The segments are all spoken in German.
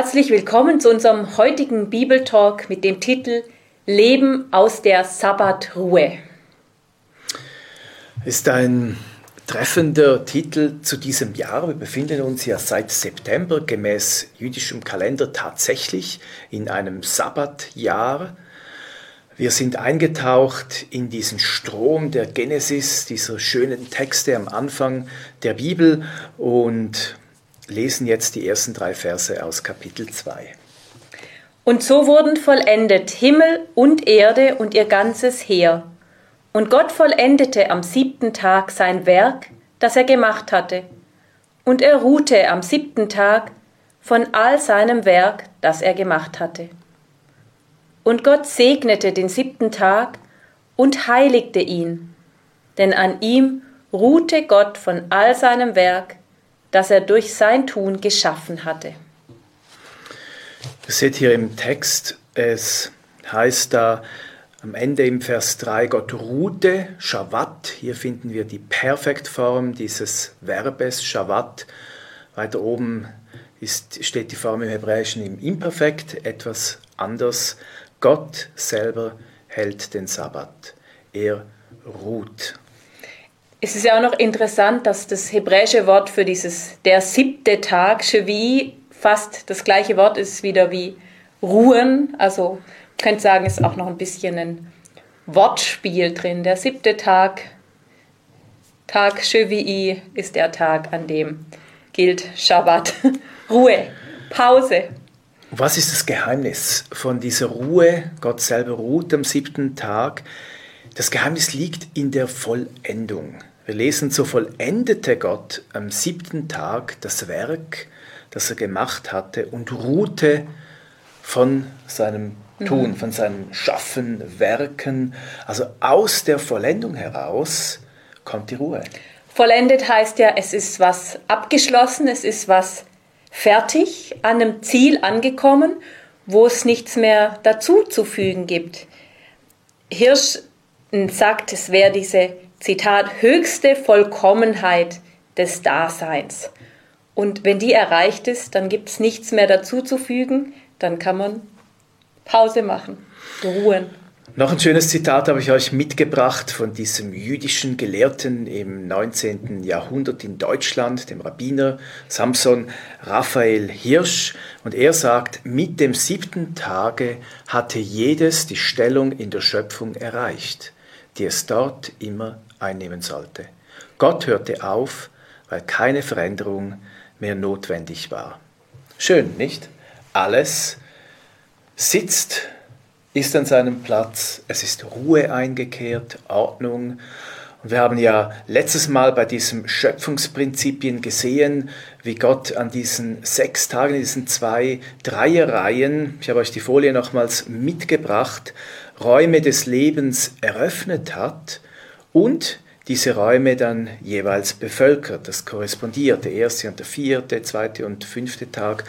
Herzlich willkommen zu unserem heutigen Bibeltalk mit dem Titel Leben aus der Sabbatruhe. Ist ein treffender Titel zu diesem Jahr. Wir befinden uns ja seit September gemäß jüdischem Kalender tatsächlich in einem Sabbatjahr. Wir sind eingetaucht in diesen Strom der Genesis, dieser schönen Texte am Anfang der Bibel und lesen jetzt die ersten drei Verse aus Kapitel 2. Und so wurden vollendet Himmel und Erde und ihr ganzes Heer. Und Gott vollendete am siebten Tag sein Werk, das er gemacht hatte. Und er ruhte am siebten Tag von all seinem Werk, das er gemacht hatte. Und Gott segnete den siebten Tag und heiligte ihn, denn an ihm ruhte Gott von all seinem Werk, das er durch sein Tun geschaffen hatte. Ihr seht hier im Text, es heißt da am Ende im Vers 3, Gott ruhte, Shabbat. Hier finden wir die Perfektform dieses Verbes Shabbat. Weiter oben ist, steht die Form im Hebräischen im Imperfekt, etwas anders. Gott selber hält den Sabbat. Er ruht. Es ist ja auch noch interessant, dass das hebräische Wort für dieses der siebte Tag, Shevi, fast das gleiche Wort ist wieder wie ruhen. Also ich könnte sagen, ist auch noch ein bisschen ein Wortspiel drin. Der siebte Tag, Tag Shevi, ist der Tag, an dem gilt Shabbat. Ruhe, Pause. Was ist das Geheimnis von dieser Ruhe? Gott selber ruht am siebten Tag. Das Geheimnis liegt in der Vollendung. Wir lesen, so vollendete Gott am siebten Tag das Werk, das er gemacht hatte und ruhte von seinem Tun, mhm. von seinem Schaffen, Werken. Also aus der Vollendung heraus kommt die Ruhe. Vollendet heißt ja, es ist was abgeschlossen, es ist was fertig, an einem Ziel angekommen, wo es nichts mehr dazuzufügen gibt. Hirsch sagt, es wäre diese, Zitat, höchste Vollkommenheit des Daseins. Und wenn die erreicht ist, dann gibt es nichts mehr dazuzufügen, dann kann man Pause machen, ruhen. Noch ein schönes Zitat habe ich euch mitgebracht von diesem jüdischen Gelehrten im 19. Jahrhundert in Deutschland, dem Rabbiner Samson Raphael Hirsch. Und er sagt, mit dem siebten Tage hatte jedes die Stellung in der Schöpfung erreicht die es dort immer einnehmen sollte. Gott hörte auf, weil keine Veränderung mehr notwendig war. Schön, nicht? Alles sitzt, ist an seinem Platz, es ist Ruhe eingekehrt, Ordnung. Und wir haben ja letztes Mal bei diesem Schöpfungsprinzipien gesehen, wie Gott an diesen sechs Tagen, diesen zwei Dreierreihen, ich habe euch die Folie nochmals mitgebracht, Räume des Lebens eröffnet hat und diese Räume dann jeweils bevölkert. Das korrespondiert, der erste und der vierte, zweite und fünfte Tag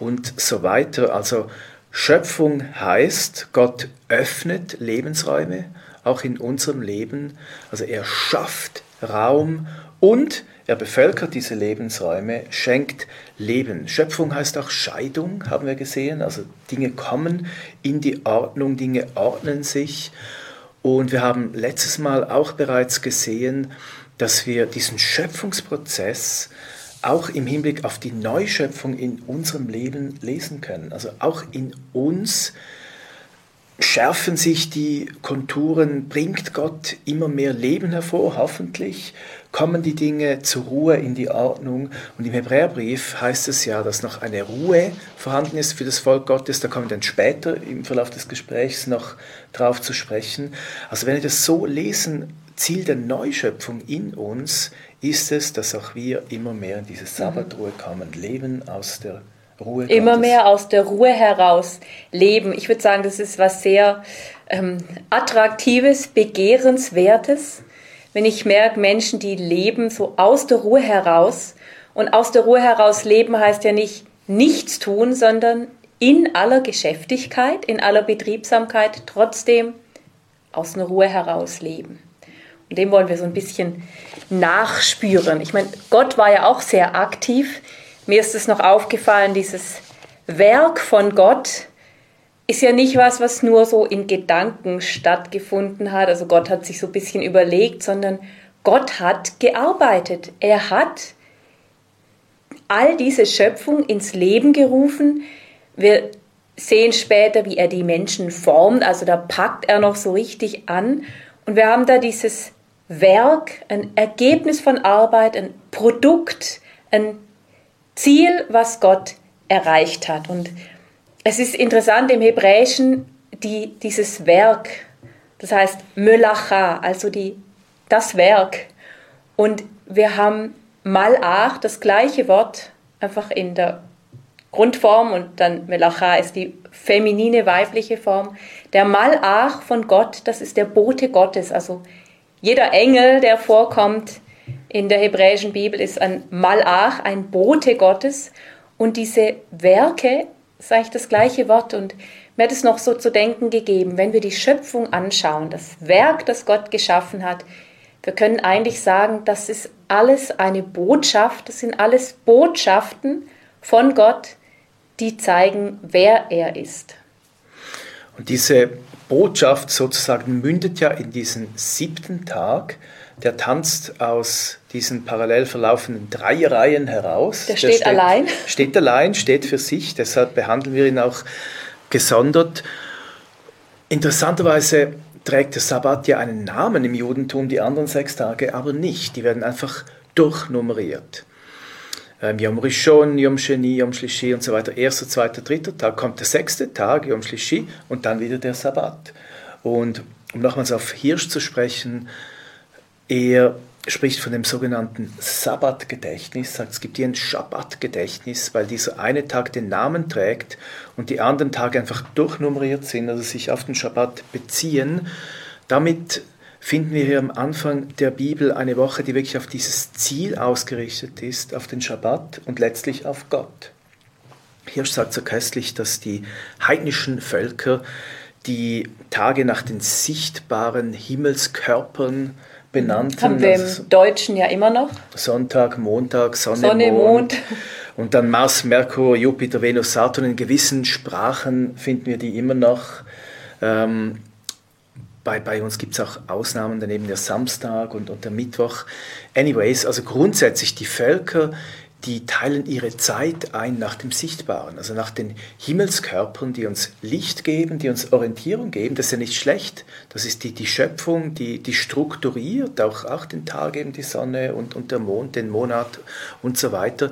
und so weiter. Also Schöpfung heißt, Gott öffnet Lebensräume, auch in unserem Leben. Also er schafft Raum und er bevölkert diese Lebensräume, schenkt Leben. Schöpfung heißt auch Scheidung, haben wir gesehen. Also Dinge kommen in die Ordnung, Dinge ordnen sich. Und wir haben letztes Mal auch bereits gesehen, dass wir diesen Schöpfungsprozess auch im Hinblick auf die Neuschöpfung in unserem Leben lesen können. Also auch in uns schärfen sich die Konturen, bringt Gott immer mehr Leben hervor, hoffentlich, kommen die Dinge zur Ruhe in die Ordnung. Und im Hebräerbrief heißt es ja, dass noch eine Ruhe vorhanden ist für das Volk Gottes. Da kommen wir dann später im Verlauf des Gesprächs noch drauf zu sprechen. Also wenn wir das so lesen, Ziel der Neuschöpfung in uns ist es, dass auch wir immer mehr in diese Sabbatruhe kommen, leben aus der Ruhe immer mehr aus der Ruhe heraus leben. Ich würde sagen, das ist was sehr ähm, Attraktives, Begehrenswertes, wenn ich merke, Menschen, die leben so aus der Ruhe heraus. Und aus der Ruhe heraus leben heißt ja nicht nichts tun, sondern in aller Geschäftigkeit, in aller Betriebsamkeit trotzdem aus einer Ruhe heraus leben. Und dem wollen wir so ein bisschen nachspüren. Ich meine, Gott war ja auch sehr aktiv mir ist es noch aufgefallen, dieses Werk von Gott ist ja nicht was, was nur so in Gedanken stattgefunden hat. Also Gott hat sich so ein bisschen überlegt, sondern Gott hat gearbeitet. Er hat all diese Schöpfung ins Leben gerufen. Wir sehen später, wie er die Menschen formt. Also da packt er noch so richtig an. Und wir haben da dieses Werk, ein Ergebnis von Arbeit, ein Produkt, ein Ziel, was Gott erreicht hat. Und es ist interessant im Hebräischen die, dieses Werk, das heißt Melacha, also die, das Werk. Und wir haben Malach, das gleiche Wort, einfach in der Grundform und dann Melacha ist die feminine weibliche Form. Der Malach von Gott, das ist der Bote Gottes. Also jeder Engel, der vorkommt in der hebräischen Bibel, ist ein Malach, ein Bote Gottes. Und diese Werke, sage ich das gleiche Wort und mir hat es noch so zu denken gegeben, wenn wir die Schöpfung anschauen, das Werk, das Gott geschaffen hat, wir können eigentlich sagen, das ist alles eine Botschaft, das sind alles Botschaften von Gott, die zeigen, wer er ist. Und diese Botschaft sozusagen mündet ja in diesen siebten Tag, der tanzt aus diesen parallel verlaufenden drei Reihen heraus. Der, der steht, steht, allein. Steht allein, steht für sich, deshalb behandeln wir ihn auch gesondert. Interessanterweise trägt der Sabbat ja einen Namen im Judentum, die anderen sechs Tage aber nicht. Die werden einfach durchnummeriert. Ähm, Yom Rishon, Yom Sheni, Yom Shlishi und so weiter. Erster, zweiter, dritter Tag kommt der sechste Tag, Yom Shlishi, und dann wieder der Sabbat. Und um nochmals auf Hirsch zu sprechen, er spricht von dem sogenannten Sabbatgedächtnis, sagt, es gibt hier ein Schabbatgedächtnis, weil dieser eine Tag den Namen trägt und die anderen Tage einfach durchnummeriert sind, also sich auf den Schabbat beziehen. Damit finden wir hier am Anfang der Bibel eine Woche, die wirklich auf dieses Ziel ausgerichtet ist, auf den Schabbat und letztlich auf Gott. Hirsch sagt so köstlich, dass die heidnischen Völker die Tage nach den sichtbaren Himmelskörpern benannten. Haben wir im Deutschen ja immer noch. Sonntag, Montag, Sonne, Sonne Mond. Mond. Und dann Mars, Merkur, Jupiter, Venus, Saturn. In gewissen Sprachen finden wir die immer noch. Ähm, bei, bei uns gibt es auch Ausnahmen, daneben der Samstag und, und der Mittwoch. Anyways, also grundsätzlich die Völker, die teilen ihre Zeit ein nach dem Sichtbaren, also nach den Himmelskörpern, die uns Licht geben, die uns Orientierung geben. Das ist ja nicht schlecht. Das ist die, die Schöpfung, die, die strukturiert, auch, auch den Tag eben die Sonne und, und der Mond, den Monat und so weiter.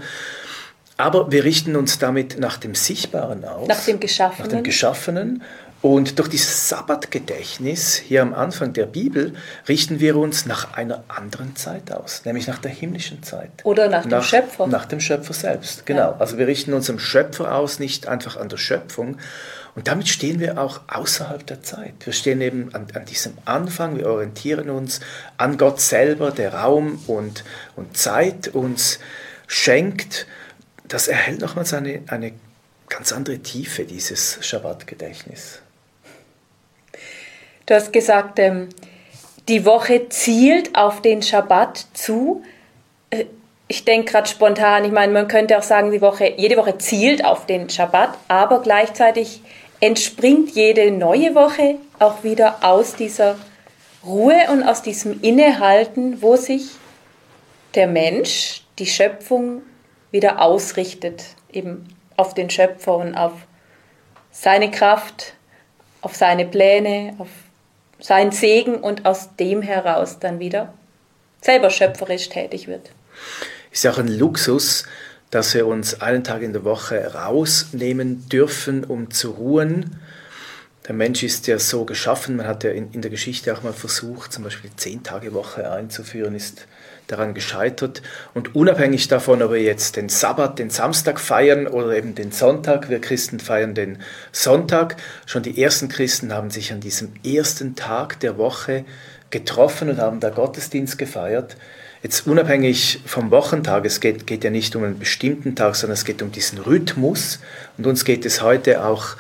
Aber wir richten uns damit nach dem Sichtbaren aus. Nach dem Geschaffenen. Nach dem Geschaffenen und durch dieses Sabbatgedächtnis hier am Anfang der Bibel richten wir uns nach einer anderen Zeit aus, nämlich nach der himmlischen Zeit. Oder nach, nach dem Schöpfer. Nach dem Schöpfer selbst, genau. Ja. Also wir richten uns am Schöpfer aus, nicht einfach an der Schöpfung. Und damit stehen wir auch außerhalb der Zeit. Wir stehen eben an, an diesem Anfang, wir orientieren uns an Gott selber, der Raum und, und Zeit uns schenkt. Das erhält nochmals eine, eine ganz andere Tiefe, dieses Schabbatgedächtnis. Du hast gesagt, ähm, die Woche zielt auf den Schabbat zu. Äh, ich denke gerade spontan, ich meine, man könnte auch sagen, die Woche, jede Woche zielt auf den Schabbat, aber gleichzeitig entspringt jede neue Woche auch wieder aus dieser Ruhe und aus diesem Innehalten, wo sich der Mensch, die Schöpfung wieder ausrichtet, eben auf den Schöpfer und auf seine Kraft, auf seine Pläne, auf sein Segen und aus dem heraus dann wieder selber schöpferisch tätig wird. Ist ja auch ein Luxus, dass wir uns einen Tag in der Woche rausnehmen dürfen, um zu ruhen. Der Mensch ist ja so geschaffen, man hat ja in, in der Geschichte auch mal versucht, zum Beispiel die Zehn-Tage-Woche einzuführen, ist daran gescheitert. Und unabhängig davon, ob wir jetzt den Sabbat, den Samstag feiern oder eben den Sonntag, wir Christen feiern den Sonntag, schon die ersten Christen haben sich an diesem ersten Tag der Woche getroffen und haben da Gottesdienst gefeiert. Jetzt unabhängig vom Wochentag, es geht, geht ja nicht um einen bestimmten Tag, sondern es geht um diesen Rhythmus. Und uns geht es heute auch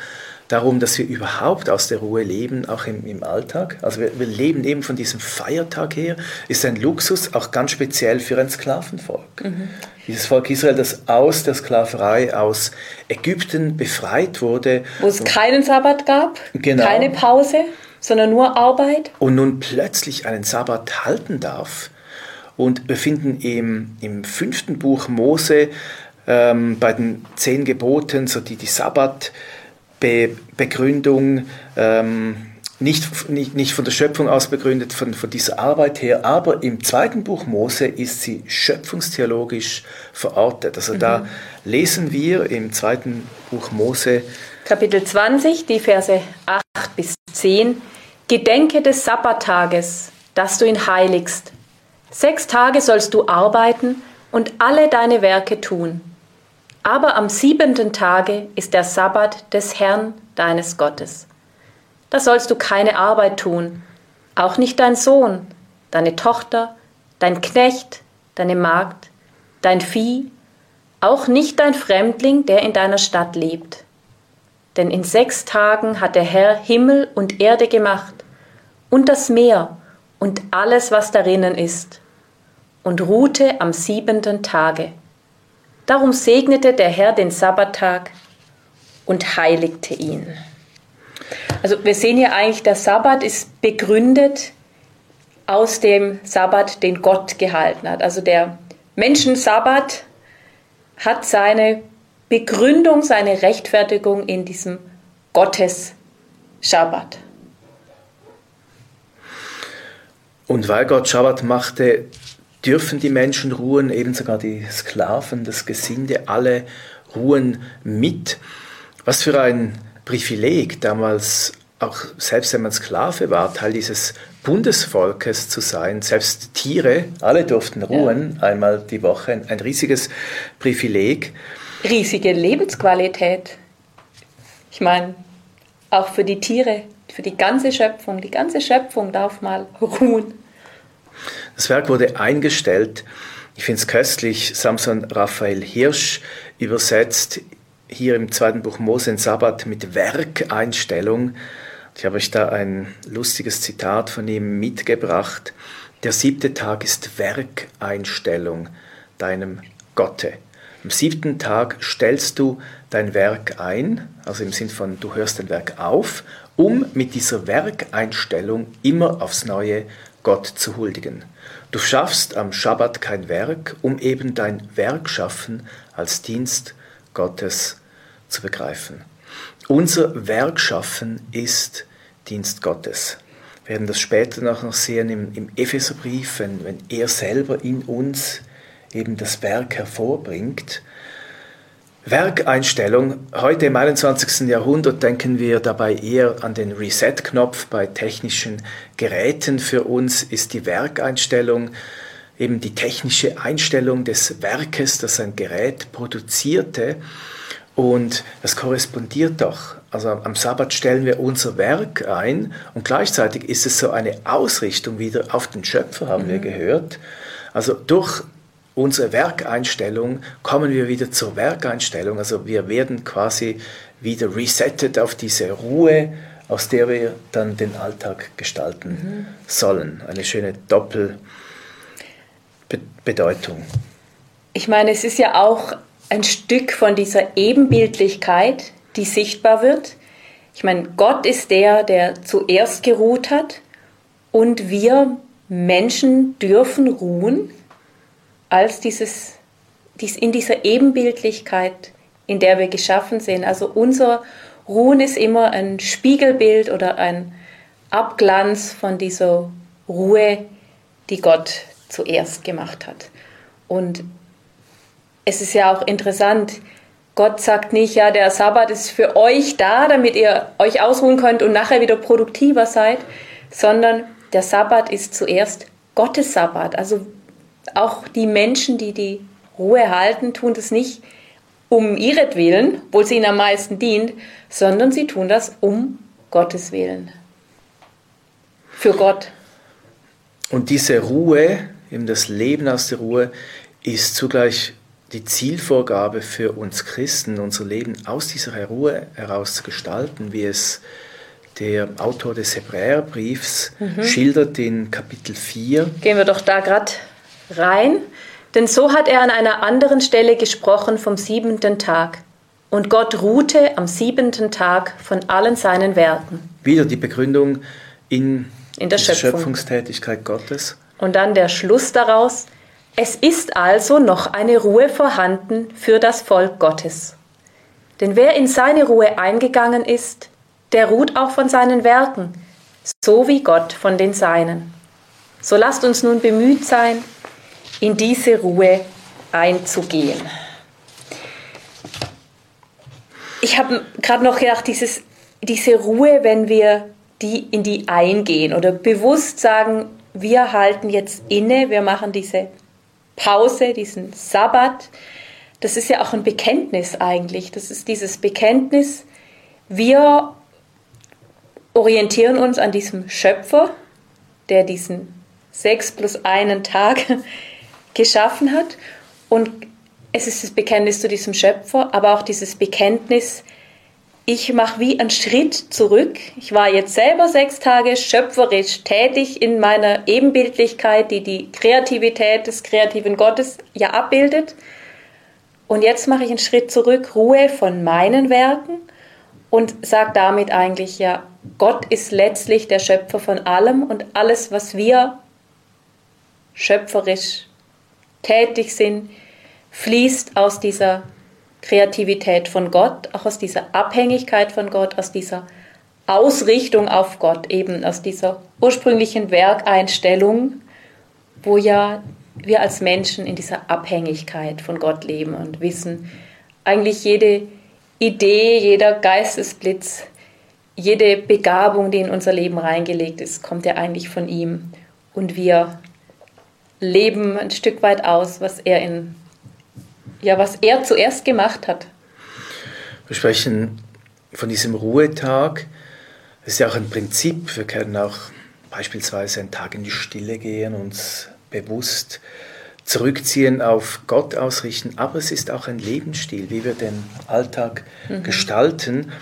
darum, dass wir überhaupt aus der Ruhe leben, auch im, im Alltag. Also wir, wir, leben eben von diesem Feiertag her, ist ein Luxus, auch ganz speziell für ein Sklavenvolk. Mhm. dieses Volk Israel, das aus der Sklaverei aus Ägypten befreit wurde. Wo es keinen Sabbat gab, genau. keine Pause, sondern nur Arbeit. Und nun plötzlich einen Sabbat halten darf. Und wir finden im, im fünften Buch Mose ähm, bei den zehn Geboten so die, die Sabbatbegründung. Ähm, nicht, nicht, nicht von der Schöpfung aus begründet, von, von dieser Arbeit her, aber im zweiten Buch Mose ist sie schöpfungstheologisch verortet. Also mhm. da lesen wir im zweiten Buch Mose Kapitel 20, die Verse 8 bis 10. Gedenke des Sabbattages, dass du ihn heiligst. Sechs Tage sollst du arbeiten und alle deine Werke tun. Aber am siebenten Tage ist der Sabbat des Herrn deines Gottes. Da sollst du keine Arbeit tun, auch nicht dein Sohn, deine Tochter, dein Knecht, deine Magd, dein Vieh, auch nicht dein Fremdling, der in deiner Stadt lebt. Denn in sechs Tagen hat der Herr Himmel und Erde gemacht und das Meer und alles, was darinnen ist, und ruhte am siebenten Tage. Darum segnete der Herr den Sabbattag und heiligte ihn. Also wir sehen hier eigentlich, der Sabbat ist begründet aus dem Sabbat, den Gott gehalten hat. Also der Menschensabbat hat seine Begründung, seine Rechtfertigung in diesem Gottes-Schabbat. Und weil Gott Schabbat machte, dürfen die Menschen ruhen, eben sogar die Sklaven, das Gesinde, alle ruhen mit. Was für ein Privileg, damals auch selbst wenn man Sklave war, Teil dieses Bundesvolkes zu sein. Selbst Tiere, alle durften ruhen, ja. einmal die Woche, ein, ein riesiges Privileg. Riesige Lebensqualität. Ich meine, auch für die Tiere, für die ganze Schöpfung, die ganze Schöpfung darf mal ruhen. Das Werk wurde eingestellt. Ich finde es köstlich. Samson Raphael Hirsch übersetzt hier im zweiten Buch Mose in Sabbat mit Werkeinstellung. Ich habe euch da ein lustiges Zitat von ihm mitgebracht. Der siebte Tag ist Werkeinstellung deinem Gotte. Am siebten Tag stellst du dein Werk ein, also im Sinn von du hörst dein Werk auf, um mit dieser Werkeinstellung immer aufs Neue Gott zu huldigen. Du schaffst am Schabbat kein Werk, um eben dein Werk schaffen als Dienst Gottes zu begreifen. Unser Werkschaffen ist Dienst Gottes. Wir werden das später noch sehen im, im Epheserbrief, wenn, wenn er selber in uns eben das Werk hervorbringt. Werkeinstellung. Heute im 21. Jahrhundert denken wir dabei eher an den Reset-Knopf bei technischen Geräten. Für uns ist die Werkeinstellung eben die technische Einstellung des Werkes, das ein Gerät produzierte. Und das korrespondiert doch. Also am Sabbat stellen wir unser Werk ein und gleichzeitig ist es so eine Ausrichtung wieder auf den Schöpfer, haben mhm. wir gehört. Also durch unsere Werkeinstellung kommen wir wieder zur Werkeinstellung. Also wir werden quasi wieder resettet auf diese Ruhe, aus der wir dann den Alltag gestalten mhm. sollen. Eine schöne Doppelbedeutung. Ich meine, es ist ja auch ein Stück von dieser Ebenbildlichkeit, die sichtbar wird. Ich meine, Gott ist der, der zuerst geruht hat und wir Menschen dürfen ruhen als dieses, dies, in dieser Ebenbildlichkeit, in der wir geschaffen sind. Also unser Ruhen ist immer ein Spiegelbild oder ein Abglanz von dieser Ruhe, die Gott zuerst gemacht hat. Und es ist ja auch interessant, Gott sagt nicht, ja, der Sabbat ist für euch da, damit ihr euch ausruhen könnt und nachher wieder produktiver seid, sondern der Sabbat ist zuerst Gottes Sabbat. Also auch die Menschen, die die Ruhe halten, tun das nicht um ihretwillen, obwohl sie ihnen am meisten dient, sondern sie tun das um Gottes Willen. Für Gott. Und diese Ruhe, eben das Leben aus der Ruhe, ist zugleich die Zielvorgabe für uns Christen, unser Leben aus dieser Ruhe heraus zu gestalten, wie es der Autor des Hebräerbriefs mhm. schildert in Kapitel 4. Gehen wir doch da gerade rein. Denn so hat er an einer anderen Stelle gesprochen vom siebenten Tag. Und Gott ruhte am siebenten Tag von allen seinen Werken. Wieder die Begründung in, in der Schöpfung. Schöpfungstätigkeit Gottes. Und dann der Schluss daraus. Es ist also noch eine Ruhe vorhanden für das Volk Gottes. Denn wer in seine Ruhe eingegangen ist, der ruht auch von seinen Werken, so wie Gott von den Seinen. So lasst uns nun bemüht sein, in diese Ruhe einzugehen. Ich habe gerade noch gedacht, dieses, diese Ruhe, wenn wir die in die eingehen oder bewusst sagen, wir halten jetzt inne, wir machen diese Pause, diesen Sabbat, das ist ja auch ein Bekenntnis eigentlich. Das ist dieses Bekenntnis, wir orientieren uns an diesem Schöpfer, der diesen sechs plus einen Tag geschaffen hat. Und es ist das Bekenntnis zu diesem Schöpfer, aber auch dieses Bekenntnis, ich mache wie einen Schritt zurück. Ich war jetzt selber sechs Tage schöpferisch tätig in meiner Ebenbildlichkeit, die die Kreativität des kreativen Gottes ja abbildet. Und jetzt mache ich einen Schritt zurück, Ruhe von meinen Werken und sage damit eigentlich, ja, Gott ist letztlich der Schöpfer von allem und alles, was wir schöpferisch tätig sind, fließt aus dieser Kreativität von Gott, auch aus dieser Abhängigkeit von Gott, aus dieser Ausrichtung auf Gott, eben aus dieser ursprünglichen Werkeinstellung, wo ja wir als Menschen in dieser Abhängigkeit von Gott leben und wissen, eigentlich jede Idee, jeder Geistesblitz, jede Begabung, die in unser Leben reingelegt ist, kommt ja eigentlich von ihm. Und wir leben ein Stück weit aus, was er in ja, was er zuerst gemacht hat. Wir sprechen von diesem Ruhetag. Das ist ja auch ein Prinzip. Wir können auch beispielsweise einen Tag in die Stille gehen, uns bewusst zurückziehen, auf Gott ausrichten. Aber es ist auch ein Lebensstil, wie wir den Alltag mhm. gestalten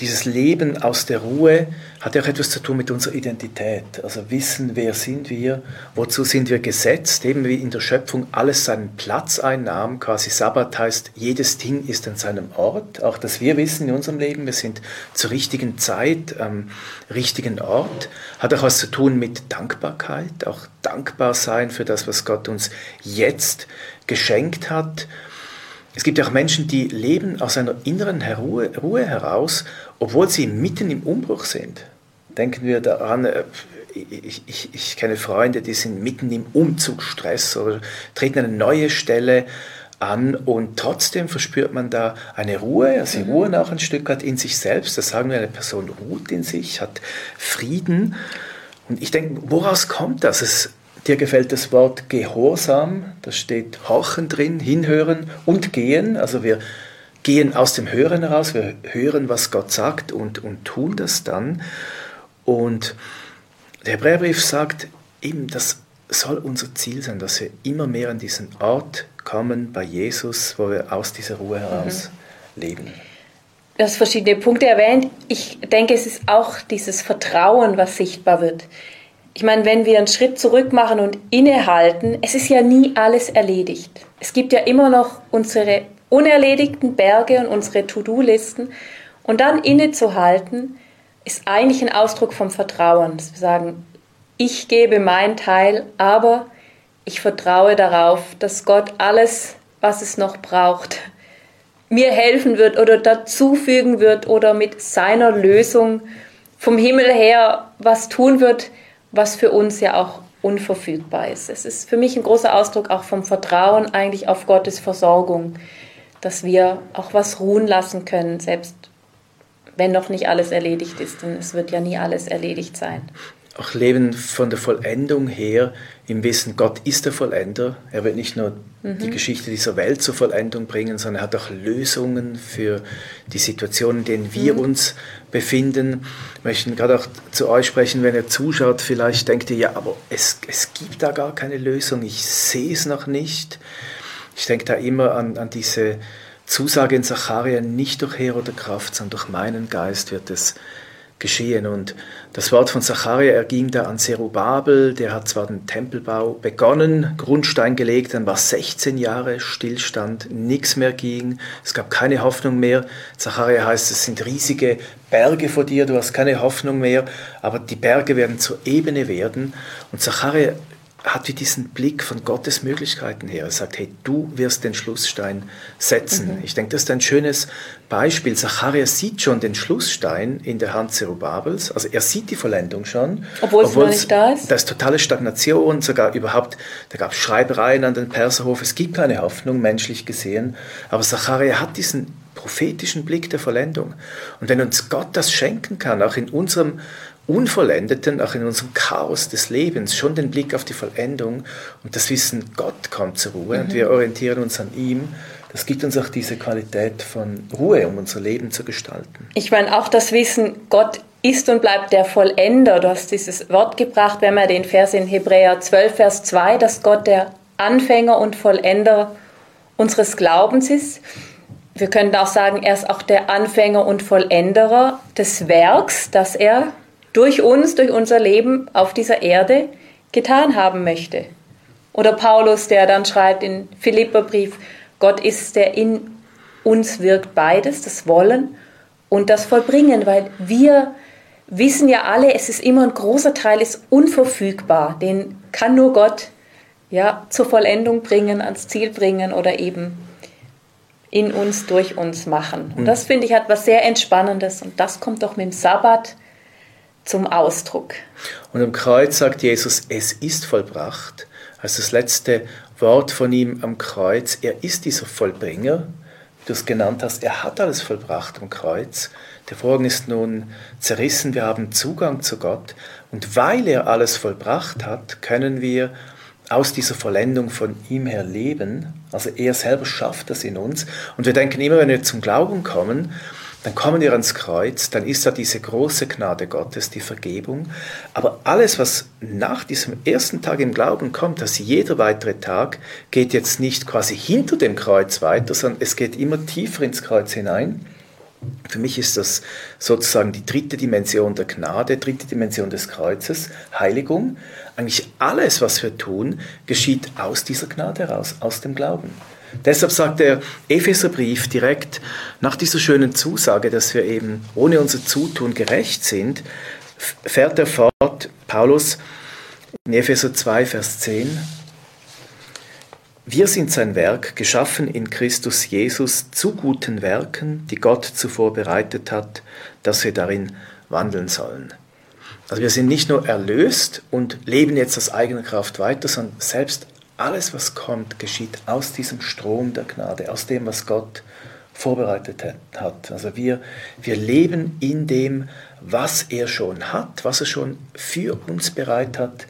dieses Leben aus der Ruhe hat ja auch etwas zu tun mit unserer Identität. Also wissen, wer sind wir, wozu sind wir gesetzt, eben wie in der Schöpfung alles seinen Platz einnahm. Quasi Sabbat heißt, jedes Ding ist an seinem Ort. Auch dass wir wissen in unserem Leben, wir sind zur richtigen Zeit am richtigen Ort. Hat auch was zu tun mit Dankbarkeit, auch dankbar sein für das, was Gott uns jetzt geschenkt hat. Es gibt ja auch Menschen, die leben aus einer inneren Ruhe, Ruhe heraus obwohl sie mitten im Umbruch sind. Denken wir daran, äh, ich, ich, ich kenne Freunde, die sind mitten im Umzugsstress oder treten eine neue Stelle an und trotzdem verspürt man da eine Ruhe, also sie mhm. ruhen auch ein Stück weit in sich selbst. Das sagen wir, eine Person ruht in sich, hat Frieden. Und ich denke, woraus kommt das? Es, dir gefällt das Wort Gehorsam, da steht Horchen drin, hinhören und gehen. Also wir gehen aus dem Hören heraus, wir hören, was Gott sagt und, und tun das dann. Und der Hebräerbrief sagt eben, das soll unser Ziel sein, dass wir immer mehr an diesen Ort kommen bei Jesus, wo wir aus dieser Ruhe heraus mhm. leben. Du hast verschiedene Punkte erwähnt. Ich denke, es ist auch dieses Vertrauen, was sichtbar wird. Ich meine, wenn wir einen Schritt zurück machen und innehalten, es ist ja nie alles erledigt. Es gibt ja immer noch unsere unerledigten Berge und unsere To-Do-Listen. Und dann innezuhalten, ist eigentlich ein Ausdruck vom Vertrauen. Dass wir sagen, ich gebe meinen Teil, aber ich vertraue darauf, dass Gott alles, was es noch braucht, mir helfen wird oder dazufügen wird oder mit seiner Lösung vom Himmel her was tun wird, was für uns ja auch unverfügbar ist. Es ist für mich ein großer Ausdruck auch vom Vertrauen eigentlich auf Gottes Versorgung dass wir auch was ruhen lassen können, selbst wenn noch nicht alles erledigt ist. Denn es wird ja nie alles erledigt sein. Auch leben von der Vollendung her im Wissen, Gott ist der Vollender. Er wird nicht nur mhm. die Geschichte dieser Welt zur Vollendung bringen, sondern er hat auch Lösungen für die Situationen, in denen wir mhm. uns befinden. Ich möchte gerade auch zu euch sprechen, wenn ihr zuschaut, vielleicht denkt ihr, ja, aber es, es gibt da gar keine Lösung, ich sehe es noch nicht. Ich denke da immer an, an diese Zusage in Zacharia, nicht durch Heer oder Kraft, sondern durch meinen Geist wird es geschehen. Und das Wort von Zacharia erging da an Zerubabel, der hat zwar den Tempelbau begonnen, Grundstein gelegt, dann war 16 Jahre Stillstand, nichts mehr ging, es gab keine Hoffnung mehr. Zacharia heißt, es sind riesige Berge vor dir, du hast keine Hoffnung mehr, aber die Berge werden zur Ebene werden. Und Zacharia hat wie diesen Blick von Gottes Möglichkeiten her. Er sagt, hey, du wirst den Schlussstein setzen. Mhm. Ich denke, das ist ein schönes Beispiel. Zacharias sieht schon den Schlussstein in der Hand Zerubabels. Also er sieht die Vollendung schon. Obwohl es noch nicht da ist? Da ist totale Stagnation, sogar überhaupt, da gab es Schreibereien an den Perserhof. Es gibt keine Hoffnung, menschlich gesehen. Aber Zacharia hat diesen prophetischen Blick der Vollendung. Und wenn uns Gott das schenken kann, auch in unserem Unvollendeten, auch in unserem Chaos des Lebens, schon den Blick auf die Vollendung und das Wissen, Gott kommt zur Ruhe mhm. und wir orientieren uns an ihm. Das gibt uns auch diese Qualität von Ruhe, um unser Leben zu gestalten. Ich meine, auch das Wissen, Gott ist und bleibt der Vollender. Du hast dieses Wort gebracht, wenn man den Vers in Hebräer 12, Vers 2, dass Gott der Anfänger und Vollender unseres Glaubens ist. Wir können auch sagen, er ist auch der Anfänger und Vollenderer des Werks, das er durch uns, durch unser Leben auf dieser Erde getan haben möchte. Oder Paulus, der dann schreibt in Philipperbrief, Gott ist, der in uns wirkt beides, das Wollen und das Vollbringen, weil wir wissen ja alle, es ist immer ein großer Teil, ist unverfügbar, den kann nur Gott ja, zur Vollendung bringen, ans Ziel bringen oder eben in uns, durch uns machen. Und das finde ich hat was sehr Entspannendes und das kommt doch mit dem Sabbat zum Ausdruck. Und am Kreuz sagt Jesus, es ist vollbracht. Als das letzte Wort von ihm am Kreuz, er ist dieser Vollbringer, wie du es genannt hast, er hat alles vollbracht am Kreuz. Der Vorhang ist nun zerrissen, wir haben Zugang zu Gott. Und weil er alles vollbracht hat, können wir aus dieser Vollendung von ihm her leben. Also er selber schafft das in uns. Und wir denken immer, wenn wir zum Glauben kommen, dann kommen wir ans Kreuz, dann ist da diese große Gnade Gottes, die Vergebung. Aber alles, was nach diesem ersten Tag im Glauben kommt, dass jeder weitere Tag geht jetzt nicht quasi hinter dem Kreuz weiter, sondern es geht immer tiefer ins Kreuz hinein. Für mich ist das sozusagen die dritte Dimension der Gnade, dritte Dimension des Kreuzes, Heiligung. Eigentlich alles, was wir tun, geschieht aus dieser Gnade heraus, aus dem Glauben. Deshalb sagt der Epheserbrief direkt nach dieser schönen Zusage, dass wir eben ohne unser Zutun gerecht sind, fährt er fort, Paulus in Epheser 2, Vers 10. Wir sind sein Werk, geschaffen in Christus Jesus zu guten Werken, die Gott zuvor bereitet hat, dass wir darin wandeln sollen. Also wir sind nicht nur erlöst und leben jetzt aus eigener Kraft weiter, sondern selbst alles, was kommt, geschieht aus diesem Strom der Gnade, aus dem, was Gott vorbereitet hat. Also wir, wir leben in dem, was er schon hat, was er schon für uns bereit hat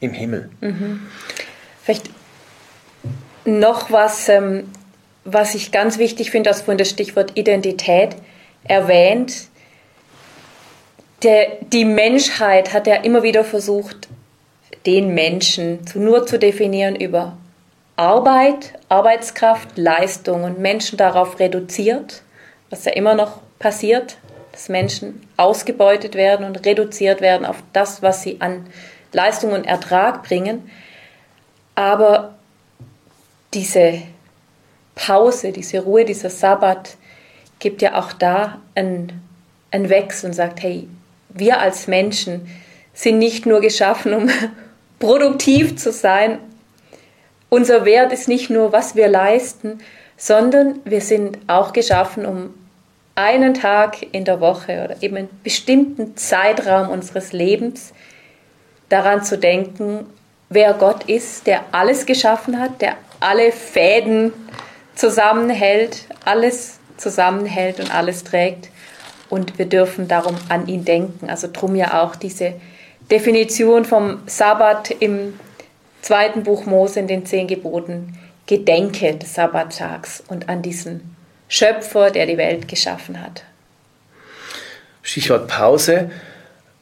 im Himmel. Mhm. Vielleicht noch was, ähm, was ich ganz wichtig finde, das von das Stichwort Identität erwähnt. Der, die Menschheit hat ja immer wieder versucht, den Menschen zu, nur zu definieren über Arbeit, Arbeitskraft, Leistung und Menschen darauf reduziert, was ja immer noch passiert, dass Menschen ausgebeutet werden und reduziert werden auf das, was sie an Leistung und Ertrag bringen. Aber diese Pause, diese Ruhe, dieser Sabbat gibt ja auch da einen, einen Wechsel und sagt, hey, wir als Menschen sind nicht nur geschaffen, um produktiv zu sein. Unser Wert ist nicht nur, was wir leisten, sondern wir sind auch geschaffen, um einen Tag in der Woche oder eben einen bestimmten Zeitraum unseres Lebens daran zu denken, wer Gott ist, der alles geschaffen hat, der alle Fäden zusammenhält, alles zusammenhält und alles trägt. Und wir dürfen darum an ihn denken. Also drum ja auch diese Definition vom Sabbat im zweiten Buch Mose in den zehn Geboten, gedenke des Sabbattags und an diesen Schöpfer, der die Welt geschaffen hat. Stichwort Pause.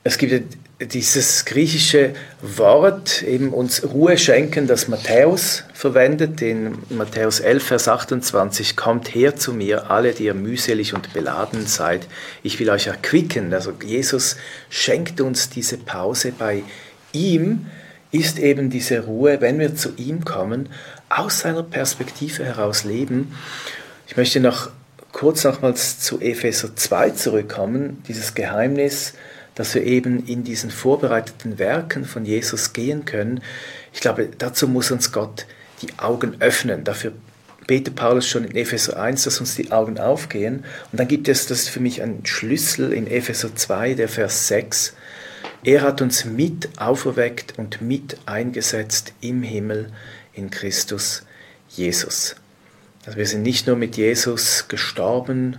Es gibt dieses griechische Wort eben uns Ruhe schenken, das Matthäus verwendet, in Matthäus 11, Vers 28, kommt her zu mir, alle, die ihr mühselig und beladen seid, ich will euch erquicken. Also Jesus schenkt uns diese Pause bei ihm, ist eben diese Ruhe, wenn wir zu ihm kommen, aus seiner Perspektive heraus leben. Ich möchte noch kurz nochmals zu Epheser 2 zurückkommen, dieses Geheimnis, dass wir eben in diesen vorbereiteten Werken von Jesus gehen können. Ich glaube, dazu muss uns Gott die Augen öffnen. Dafür betet Paulus schon in Epheser 1, dass uns die Augen aufgehen. Und dann gibt es, das ist für mich ein Schlüssel in Epheser 2, der Vers 6. Er hat uns mit auferweckt und mit eingesetzt im Himmel in Christus Jesus. Also wir sind nicht nur mit Jesus gestorben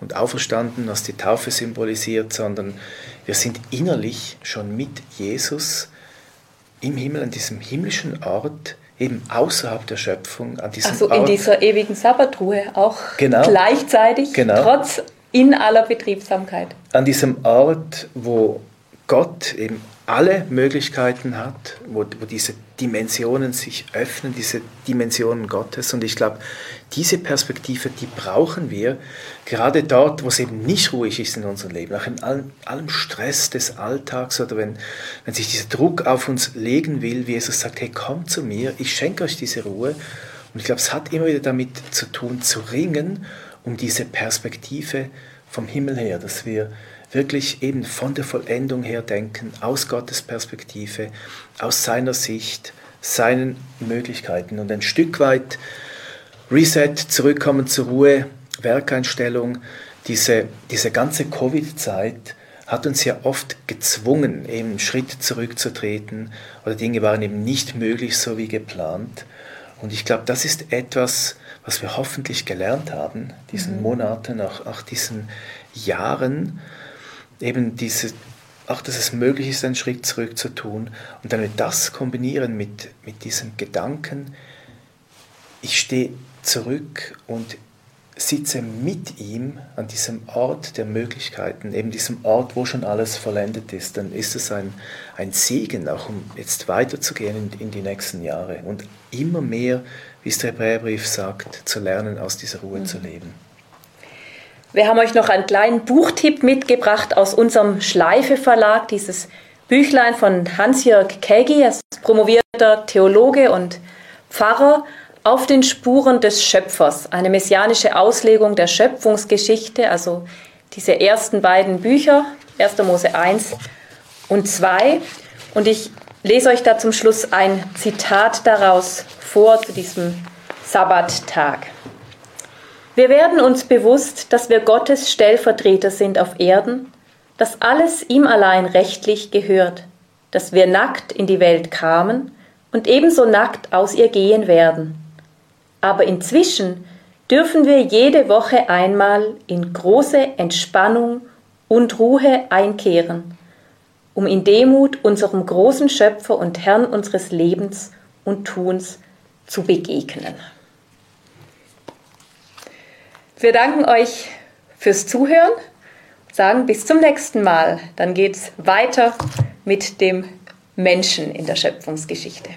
und auferstanden, was die Taufe symbolisiert, sondern wir sind innerlich schon mit Jesus im Himmel, an diesem himmlischen Ort, eben außerhalb der Schöpfung, an diesem also in Ort. dieser ewigen Sabbatruhe auch Genau. gleichzeitig, Genau. trotz in aller Betriebsamkeit. an diesem Ort, wo Gott eben alle Möglichkeiten hat, wo, wo diese Dimensionen sich öffnen, diese Dimensionen Gottes. Und ich glaube, diese Perspektive, die brauchen wir gerade dort, wo es eben nicht ruhig ist in unserem Leben, in allem, allem Stress des Alltags oder wenn, wenn sich dieser Druck auf uns legen will, wie Jesus sagt, hey, komm zu mir, ich schenke euch diese Ruhe. Und ich glaube, es hat immer wieder damit zu tun, zu ringen um diese Perspektive vom Himmel her, dass wir wirklich eben von der Vollendung her denken, aus Gottes Perspektive, aus seiner Sicht, seinen Möglichkeiten und ein Stück weit Reset, zurückkommen zur Ruhe, Werkeinstellung, diese, diese ganze Covid-Zeit hat uns ja oft gezwungen, eben Schritt zurückzutreten oder Dinge waren eben nicht möglich, so wie geplant. Und ich glaube, das ist etwas, was wir hoffentlich gelernt haben, diesen Monaten, auch, auch diesen Jahren, eben diese, auch dass es möglich ist, einen Schritt zurück zu tun. Und dann wir das kombinieren mit, mit diesem Gedanken, ich stehe zurück und sitze mit ihm an diesem Ort der Möglichkeiten, eben diesem Ort, wo schon alles vollendet ist, dann ist es ein, ein Segen, auch um jetzt weiterzugehen in, in die nächsten Jahre und immer mehr, wie es der Hebräerbrief sagt, zu lernen, aus dieser Ruhe zu leben. Wir haben euch noch einen kleinen Buchtipp mitgebracht aus unserem Schleife Verlag, dieses Büchlein von Hans-Jörg Kegi, er ist promovierter Theologe und Pfarrer, auf den Spuren des Schöpfers, eine messianische Auslegung der Schöpfungsgeschichte, also diese ersten beiden Bücher, 1. Mose 1 und 2. Und ich lese euch da zum Schluss ein Zitat daraus vor zu diesem Sabbattag. Wir werden uns bewusst, dass wir Gottes Stellvertreter sind auf Erden, dass alles ihm allein rechtlich gehört, dass wir nackt in die Welt kamen und ebenso nackt aus ihr gehen werden. Aber inzwischen dürfen wir jede Woche einmal in große Entspannung und Ruhe einkehren, um in Demut unserem großen Schöpfer und Herrn unseres Lebens und Tuns zu begegnen. Wir danken euch fürs Zuhören, sagen bis zum nächsten Mal. Dann geht es weiter mit dem Menschen in der Schöpfungsgeschichte.